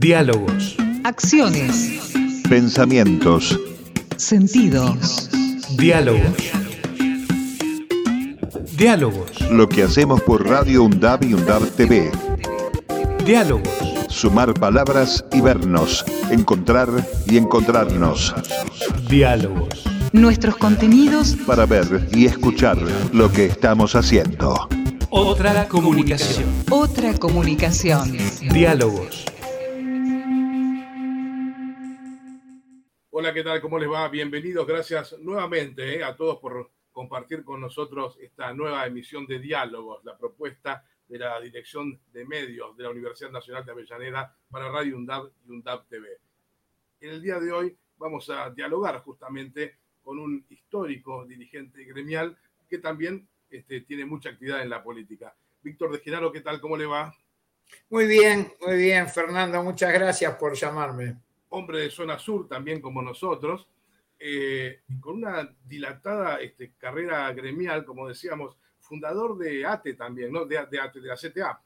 Diálogos. Acciones. Pensamientos. Sentidos. Diálogos. Diálogos. Lo que hacemos por Radio UNDAB y UNDAB TV. Diálogos. Sumar palabras y vernos. Encontrar y encontrarnos. Diálogos. Nuestros contenidos Para ver y escuchar lo que estamos haciendo. Otra comunicación. Otra comunicación. Diálogos. Hola, ¿qué tal? ¿Cómo les va? Bienvenidos. Gracias nuevamente eh, a todos por compartir con nosotros esta nueva emisión de Diálogos, la propuesta de la Dirección de Medios de la Universidad Nacional de Avellaneda para Radio UNDAB y UNDAB TV. En el día de hoy vamos a dialogar justamente con un histórico dirigente gremial que también este, tiene mucha actividad en la política. Víctor de Genaro, ¿qué tal? ¿Cómo le va? Muy bien, muy bien, Fernando. Muchas gracias por llamarme. Hombre de zona sur, también como nosotros, eh, con una dilatada este, carrera gremial, como decíamos, fundador de ATE también, ¿no? De, ATE, de la CTA.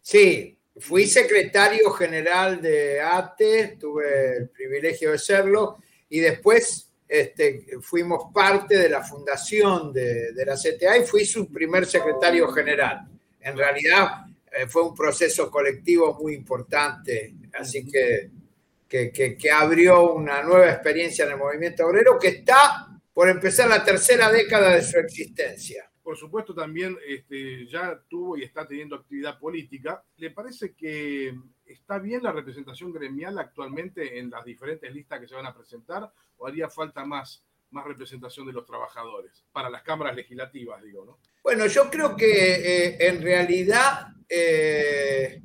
Sí, fui secretario general de ATE, tuve el privilegio de serlo, y después este, fuimos parte de la fundación de, de la CTA y fui su primer secretario general. En realidad eh, fue un proceso colectivo muy importante, así que que, que, que abrió una nueva experiencia en el movimiento obrero que está por empezar la tercera década de su existencia. Por supuesto, también este, ya tuvo y está teniendo actividad política. ¿Le parece que está bien la representación gremial actualmente en las diferentes listas que se van a presentar o haría falta más, más representación de los trabajadores para las cámaras legislativas, digo, ¿no? Bueno, yo creo que eh, en realidad eh,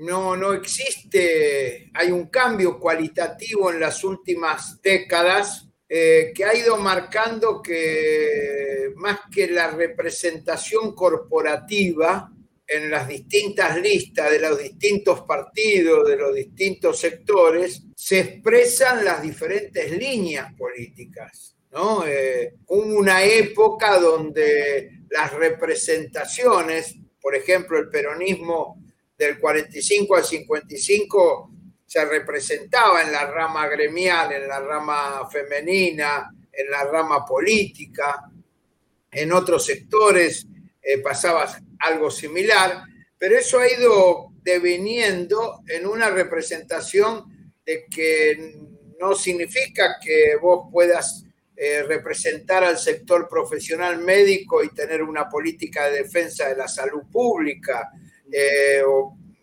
no, no existe, hay un cambio cualitativo en las últimas décadas eh, que ha ido marcando que más que la representación corporativa en las distintas listas de los distintos partidos, de los distintos sectores, se expresan las diferentes líneas políticas. ¿no? Eh, hubo una época donde las representaciones, por ejemplo, el peronismo del 45 al 55 se representaba en la rama gremial, en la rama femenina, en la rama política, en otros sectores eh, pasaba algo similar, pero eso ha ido deviniendo en una representación de que no significa que vos puedas eh, representar al sector profesional médico y tener una política de defensa de la salud pública, eh,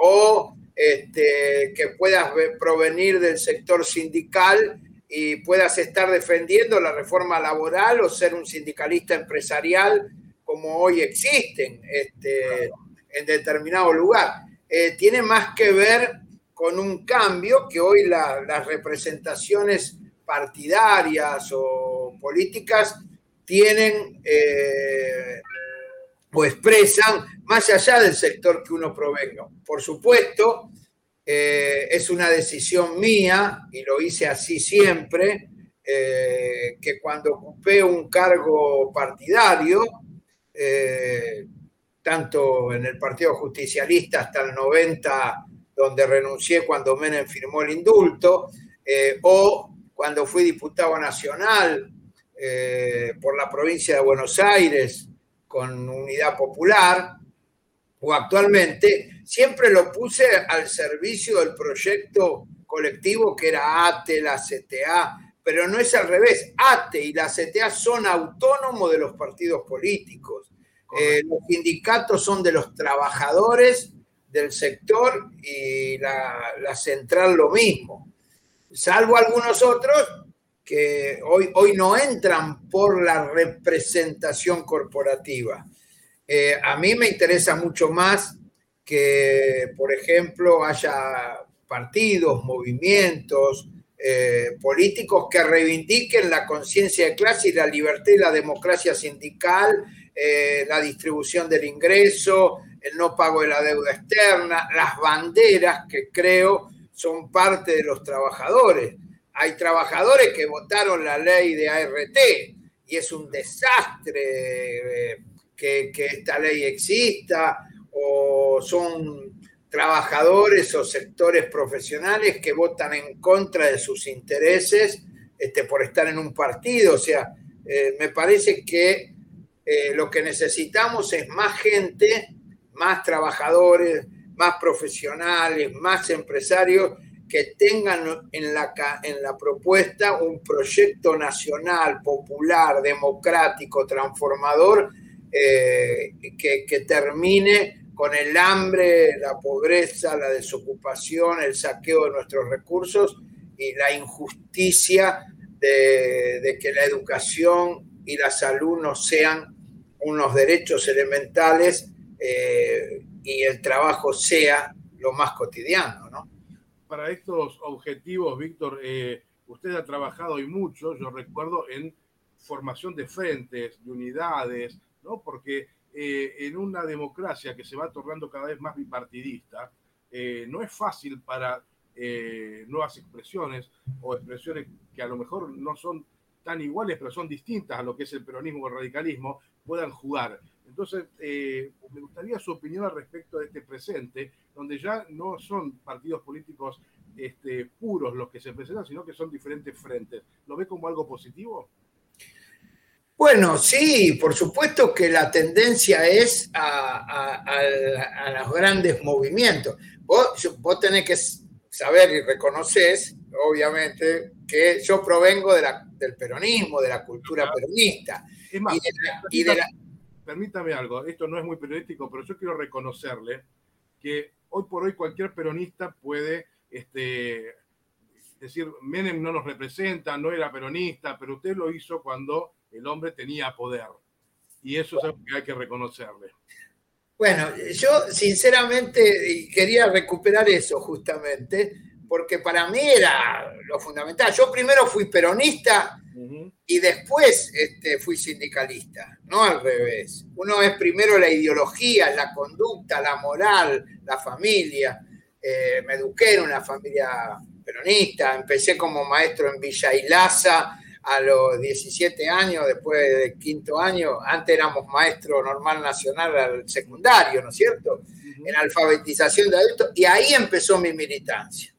o, este, que puedas ve- provenir del sector sindical y puedas estar defendiendo la reforma laboral o ser un sindicalista empresarial como hoy existen este, en determinado lugar. Eh, tiene más que ver con un cambio que hoy la- las representaciones partidarias o políticas tienen eh, o expresan más allá del sector que uno provenga. Por supuesto, eh, es una decisión mía, y lo hice así siempre, eh, que cuando ocupé un cargo partidario, eh, tanto en el Partido Justicialista hasta el 90, donde renuncié cuando Menem firmó el indulto, o cuando fui diputado nacional por la provincia de Buenos Aires con Unidad Popular, o actualmente, siempre lo puse al servicio del proyecto colectivo que era ATE, la CTA, pero no es al revés. ATE y la CTA son autónomos de los partidos políticos. Eh, los sindicatos son de los trabajadores del sector y la, la central lo mismo. Salvo algunos otros que hoy, hoy no entran por la representación corporativa. Eh, a mí me interesa mucho más que, por ejemplo, haya partidos, movimientos eh, políticos que reivindiquen la conciencia de clase y la libertad y la democracia sindical, eh, la distribución del ingreso, el no pago de la deuda externa, las banderas que creo son parte de los trabajadores. Hay trabajadores que votaron la ley de ART y es un desastre. eh, que, esta ley exista, o son trabajadores o sectores profesionales que votan en contra de sus intereses este, por estar en un partido. O sea, eh, me parece que eh, lo que necesitamos es más gente, más trabajadores, más profesionales, más empresarios que tengan en la, en la propuesta un proyecto nacional, popular, democrático, transformador, eh, que, termine con el hambre, la pobreza, la desocupación, el saqueo de nuestros recursos y la injusticia de, que la educación y la salud no sean unos derechos elementales eh, y el trabajo sea lo más cotidiano, ¿no? Para estos objetivos, Víctor, eh, usted ha trabajado y mucho, yo recuerdo, en formación de frentes, de unidades, ¿no? Porque eh, en una democracia que se va tornando cada vez más bipartidista, eh, no es fácil para nuevas expresiones o expresiones que a lo mejor no son tan iguales, pero son distintas a lo que es el peronismo o el radicalismo, puedan jugar. Entonces, me gustaría su opinión al respecto de este presente, donde ya no son partidos políticos este, puros los que se presentan, sino que son diferentes frentes. ¿Lo ve como algo positivo? Bueno, sí, por supuesto que la tendencia es a, los grandes movimientos. Vos, vos, tenés que saber y reconoces, obviamente, que yo provengo de la, del peronismo, de la cultura peronista. Es más, permítame algo, esto no es muy periodístico, pero yo quiero reconocerle que hoy por hoy cualquier peronista puede este, decir, Menem no nos representa, no era peronista, pero usted lo hizo cuando el hombre tenía poder. Y eso es algo que hay que reconocerle. Bueno, yo sinceramente quería recuperar eso justamente, porque para mí era lo fundamental. Yo primero fui peronista y después este, fui sindicalista, no al revés. Uno es primero la ideología, la conducta, la moral, la familia. Eh, me eduqué en una familia peronista, empecé como maestro en Villa Ilaza a los 17 años, después del quinto año, antes éramos maestro normal nacional al secundario, ¿no es cierto? En alfabetización de adultos, y ahí empezó mi militancia.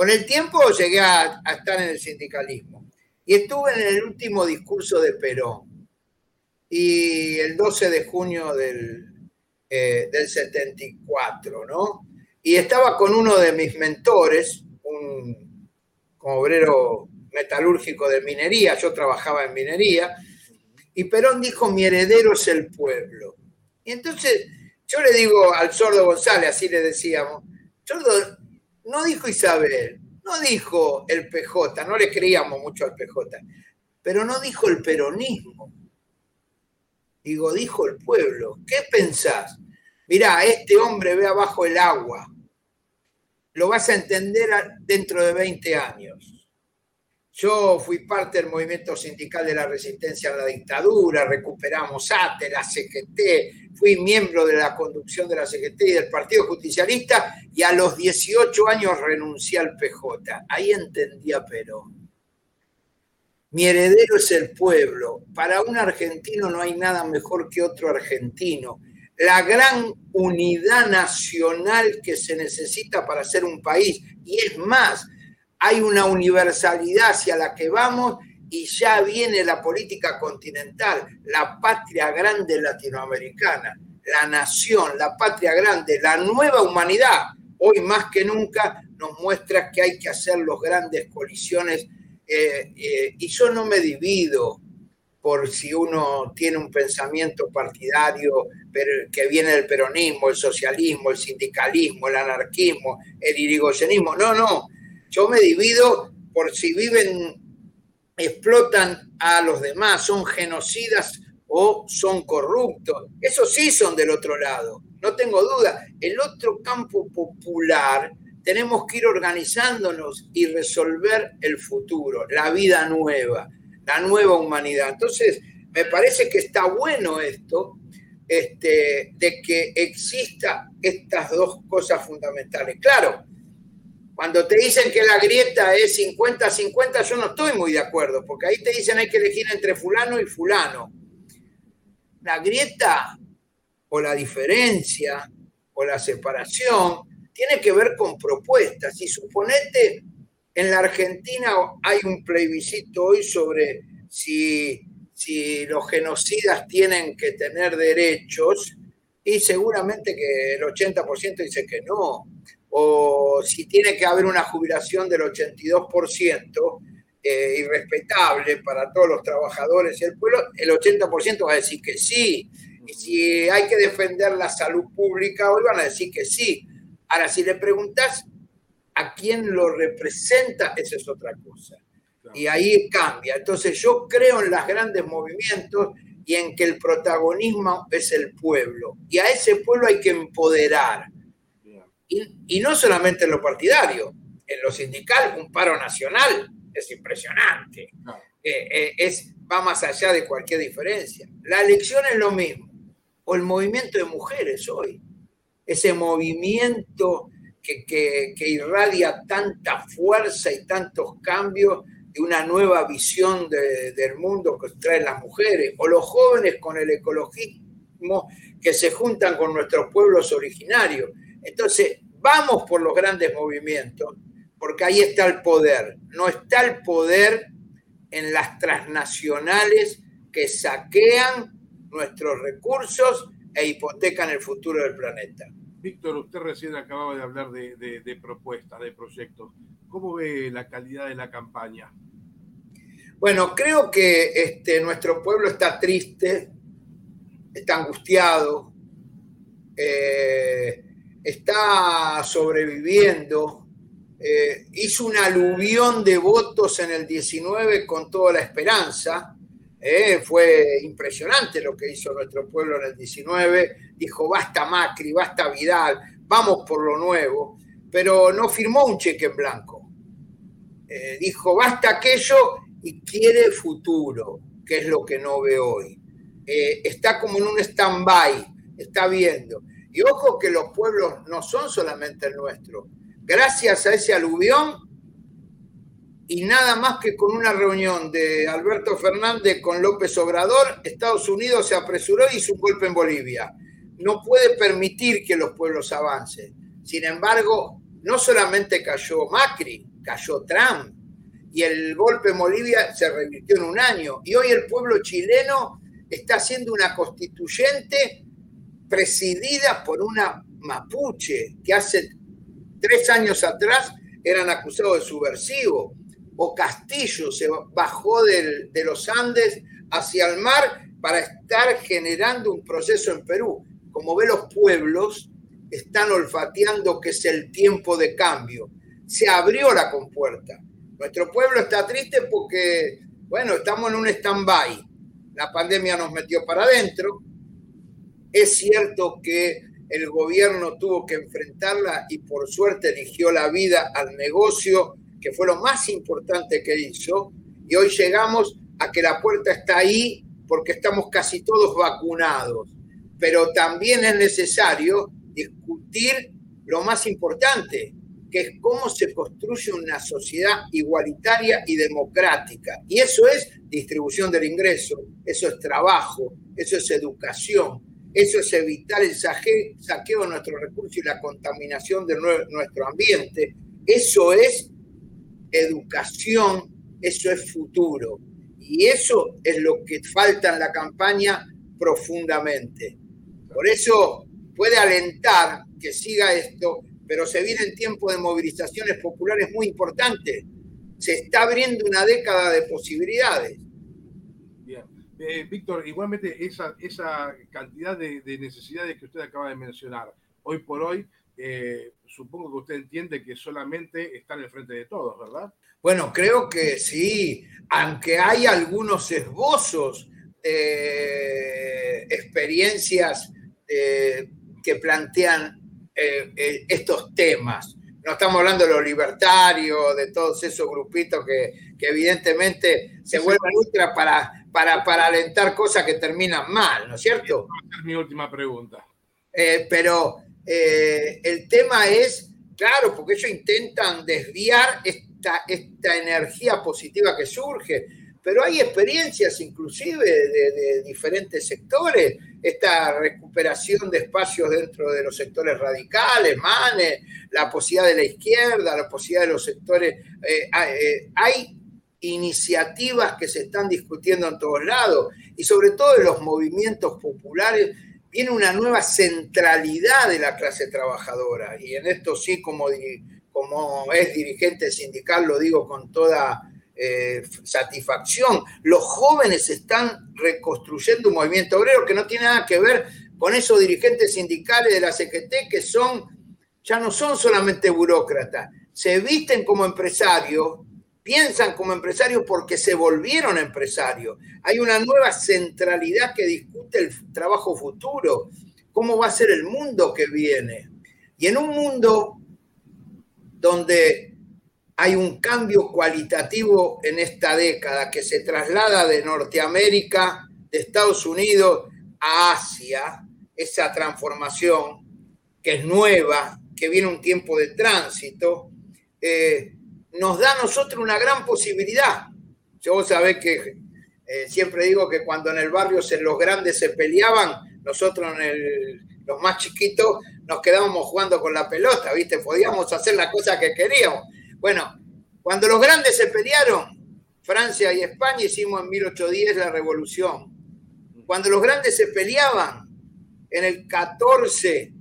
Con el tiempo llegué a, estar en el sindicalismo y estuve en el último discurso de Perón. Y el 12 de junio del, eh, del 74, ¿no? Y estaba con uno de mis mentores, un obrero metalúrgico de minería, yo trabajaba en minería, y Perón dijo, mi heredero es el pueblo. Y entonces yo le digo al sordo González, así le decíamos, sordo, no dijo Isabel, no dijo el PJ, no le creíamos mucho al PJ, pero no dijo el peronismo. Digo, dijo el pueblo. ¿Qué pensás? Mirá, este hombre ve abajo el agua. Lo vas a entender dentro de 20 años yo fui parte del movimiento sindical de la resistencia a la dictadura, recuperamos ATE, la CGT, fui miembro de la conducción de la CGT y del Partido Justicialista y a los 18 años renuncié al PJ. Ahí entendía Perón. Mi heredero es el pueblo. Para un argentino no hay nada mejor que otro argentino. La gran unidad nacional que se necesita para ser un país. Y es más, hay una universalidad hacia la que vamos y ya viene la política continental, la patria grande latinoamericana, la nación, la patria grande, la nueva humanidad, hoy más que nunca nos muestra que hay que hacer los grandes colisiones eh, eh, y yo no me divido por si uno tiene un pensamiento partidario que viene del peronismo, el socialismo, el sindicalismo, el anarquismo, el irigoyenismo. No, no, yo me divido por si viven, explotan a los demás, son genocidas o son corruptos. Esos sí son del otro lado, no tengo duda. El otro campo popular tenemos que ir organizándonos y resolver el futuro, la vida nueva, la nueva humanidad. Entonces, me parece que está bueno esto, este, de que exista estas dos cosas fundamentales. Claro, cuando te dicen que la grieta es 50-50, yo no estoy muy de acuerdo, porque ahí te dicen hay que elegir entre fulano y fulano. La grieta o la diferencia o la separación tiene que ver con propuestas. Y suponete, en la Argentina hay un plebiscito hoy sobre si, si los genocidas tienen que tener derechos, y seguramente que el 80% dice que no. O si tiene que haber una jubilación del 82%, eh, irrespetable para todos los trabajadores y el pueblo, el 80% va a decir que sí. Y si hay que defender la salud pública, hoy van a decir que sí. Ahora, si le preguntas a quién lo representa, esa es otra cosa. Y ahí cambia. Entonces yo creo en los grandes movimientos y en que el protagonismo es el pueblo. Y a ese pueblo hay que empoderar. Y, y no solamente en lo partidario, en lo sindical, un paro nacional es impresionante. Eh, eh, es, va más allá de cualquier diferencia. La elección es lo mismo. O el movimiento de mujeres hoy. Ese movimiento que, que, irradia tanta fuerza y tantos cambios de una nueva visión del mundo que traen las mujeres. O los jóvenes con el ecologismo que se juntan con nuestros pueblos originarios. Entonces, vamos por los grandes movimientos porque ahí está el poder. No está el poder en las transnacionales que saquean nuestros recursos e hipotecan el futuro del planeta. Víctor, usted recién acababa de hablar de, propuestas, de proyectos. ¿Cómo ve la calidad de la campaña? Bueno, creo que este, nuestro pueblo está triste, está angustiado, eh, está sobreviviendo eh, hizo un aluvión de votos en el 19 con toda la esperanza. Eh, fue impresionante lo que hizo nuestro pueblo en el 19. Dijo, basta Macri, basta Vidal, vamos por lo nuevo. Pero no firmó un cheque en blanco. Eh, dijo, basta aquello y quiere futuro, que es lo que no ve hoy. está como en un stand-by, está viendo. Y ojo que los pueblos no son solamente el nuestro gracias a ese aluvión y nada más que con una reunión de Alberto Fernández con López Obrador, Estados Unidos se apresuró y hizo un golpe en Bolivia. No puede permitir que los pueblos avancen. Sin embargo, no solamente cayó Macri, cayó Trump. Y el golpe en Bolivia se revirtió en un año. Y hoy el pueblo chileno está haciendo una constituyente presidida por una mapuche que hace tres años atrás eran acusados de subversivo, o Castillo se bajó de los Andes hacia el mar para estar generando un proceso en Perú. Como ve, los pueblos están olfateando que es el tiempo de cambio. Se abrió la compuerta. Nuestro pueblo está triste porque, bueno, estamos en un stand-by. La pandemia nos metió para adentro. Es cierto que el gobierno tuvo que enfrentarla y por suerte eligió la vida al negocio, que fue lo más importante que hizo. Y hoy llegamos a que la puerta está ahí porque estamos casi todos vacunados. Pero también es necesario discutir lo más importante, que es cómo se construye una sociedad igualitaria y democrática. Y eso es distribución del ingreso, eso es trabajo, eso es educación, eso es evitar el saqueo de nuestros recursos y la contaminación de nuestro ambiente. Eso es educación, eso es futuro. Y eso es lo que falta en la campaña profundamente. Por eso puede alentar que siga esto, pero se vienen tiempos de movilizaciones populares muy importantes. Se está abriendo una década de posibilidades eh, Víctor, igualmente esa, esa cantidad de, necesidades que usted acaba de mencionar, hoy por hoy, eh, supongo que usted entiende que solamente está en el frente de todos, ¿verdad? Bueno, creo que sí, aunque hay algunos esbozos, experiencias eh, que plantean estos temas. No estamos hablando de los libertarios, de todos esos grupitos que, que evidentemente se vuelven ultra para para, para alentar cosas que terminan mal, ¿no es cierto? Es mi última pregunta. Eh, pero eh, el tema es, claro, porque ellos intentan desviar esta, esta energía positiva que surge. pero hay experiencias inclusive de, de, diferentes sectores, esta recuperación de espacios dentro de los sectores radicales, MANE, la posibilidad de la izquierda, la posibilidad de los sectores, eh, eh, hay iniciativas que se están discutiendo en todos lados y sobre todo en los movimientos populares viene una nueva centralidad de la clase trabajadora y en esto sí como, como es dirigente sindical lo digo con toda eh, satisfacción. Los jóvenes están reconstruyendo un movimiento obrero que no tiene nada que ver con esos dirigentes sindicales de la CGT que son, ya no son solamente burócratas, se visten como empresarios, piensan como empresarios porque se volvieron empresarios. Hay una nueva centralidad que discute el trabajo futuro, cómo va a ser el mundo que viene. Y en un mundo donde hay un cambio cualitativo en esta década que se traslada de Norteamérica, de Estados Unidos a Asia, esa transformación que es nueva, que viene un tiempo de tránsito, eh, nos da a nosotros una gran posibilidad. Yo sabés que eh, siempre digo que cuando en el barrio se, los grandes se peleaban, nosotros en los más chiquitos nos quedábamos jugando con la pelota, ¿viste? Podíamos hacer la cosa que queríamos. Bueno, cuando los grandes se pelearon, Francia y España hicimos en 1810 la revolución. Cuando los grandes se peleaban, en el 14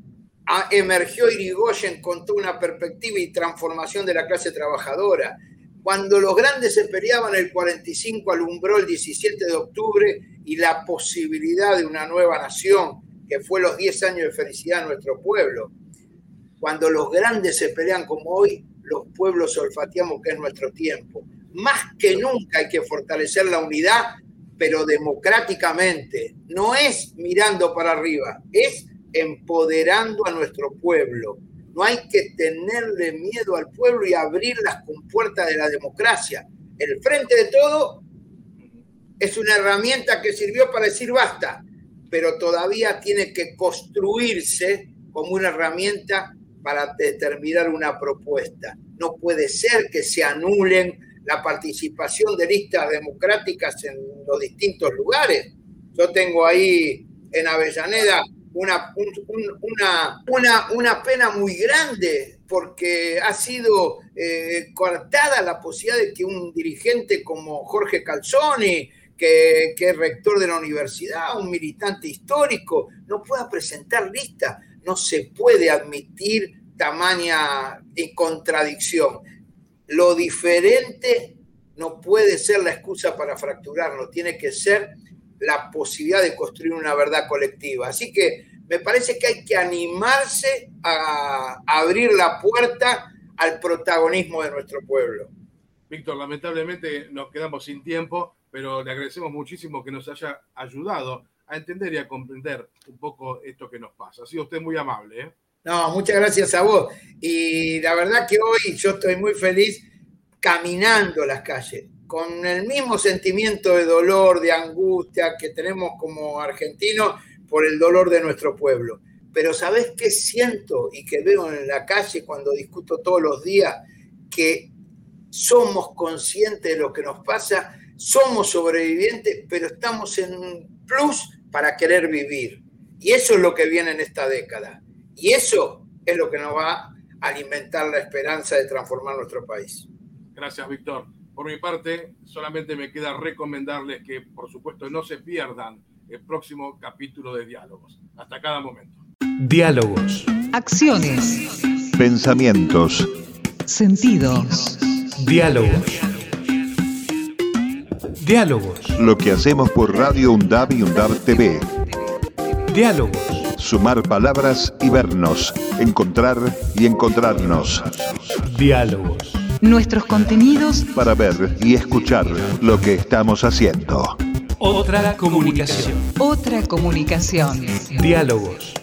emergió Irigoyen con toda una perspectiva y transformación de la clase trabajadora. Cuando los grandes se peleaban, el 45 alumbró el 17 de octubre y la posibilidad de una nueva nación, que fue los 10 años de felicidad de nuestro pueblo. Cuando los grandes se pelean como hoy, los pueblos olfateamos que es nuestro tiempo. Más que nunca hay que fortalecer la unidad, pero democráticamente. No es mirando para arriba, es empoderando a nuestro pueblo. No hay que tenerle miedo al pueblo y abrir las compuertas de la democracia. El frente de todo es una herramienta que sirvió para decir basta, pero todavía tiene que construirse como una herramienta para determinar una propuesta. No puede ser que se anulen la participación de listas democráticas en los distintos lugares. Yo tengo ahí en Avellaneda una, una, una, pena muy grande porque ha sido eh, cortada la posibilidad de que un dirigente como Jorge Calzoni, que, que, es rector de la universidad, un militante histórico, no pueda presentar listas no se puede admitir tamaña contradicción. Lo diferente no puede ser la excusa para fracturarlo, tiene que ser la posibilidad de construir una verdad colectiva. Así que me parece que hay que animarse a abrir la puerta al protagonismo de nuestro pueblo. Víctor, lamentablemente nos quedamos sin tiempo, pero le agradecemos muchísimo que nos haya ayudado a entender y a comprender un poco esto que nos pasa. Ha sido usted muy amable. ¿eh? No, muchas gracias a vos. Y la verdad que hoy yo estoy muy feliz caminando las calles, con el mismo sentimiento de dolor, de angustia que tenemos como argentinos por el dolor de nuestro pueblo. Pero ¿sabés qué siento y que veo en la calle cuando discuto todos los días? Que somos conscientes de lo que nos pasa, somos sobrevivientes, pero estamos en un plus para querer vivir. Y eso es lo que viene en esta década. Y eso es lo que nos va a alimentar la esperanza de transformar nuestro país. Gracias, Víctor. Por mi parte, solamente me queda recomendarles que, por supuesto, no se pierdan el próximo capítulo de Diálogos. Hasta cada momento. Diálogos. Acciones. Pensamientos. Sentidos. Diálogos. Diálogos. Lo que hacemos por Radio UNDAB y UNDAB TV. Diálogos. Sumar palabras y vernos. Encontrar y encontrarnos. Diálogos. Nuestros contenidos Para ver y escuchar lo que estamos haciendo. Otra comunicación. Otra comunicación. Diálogos.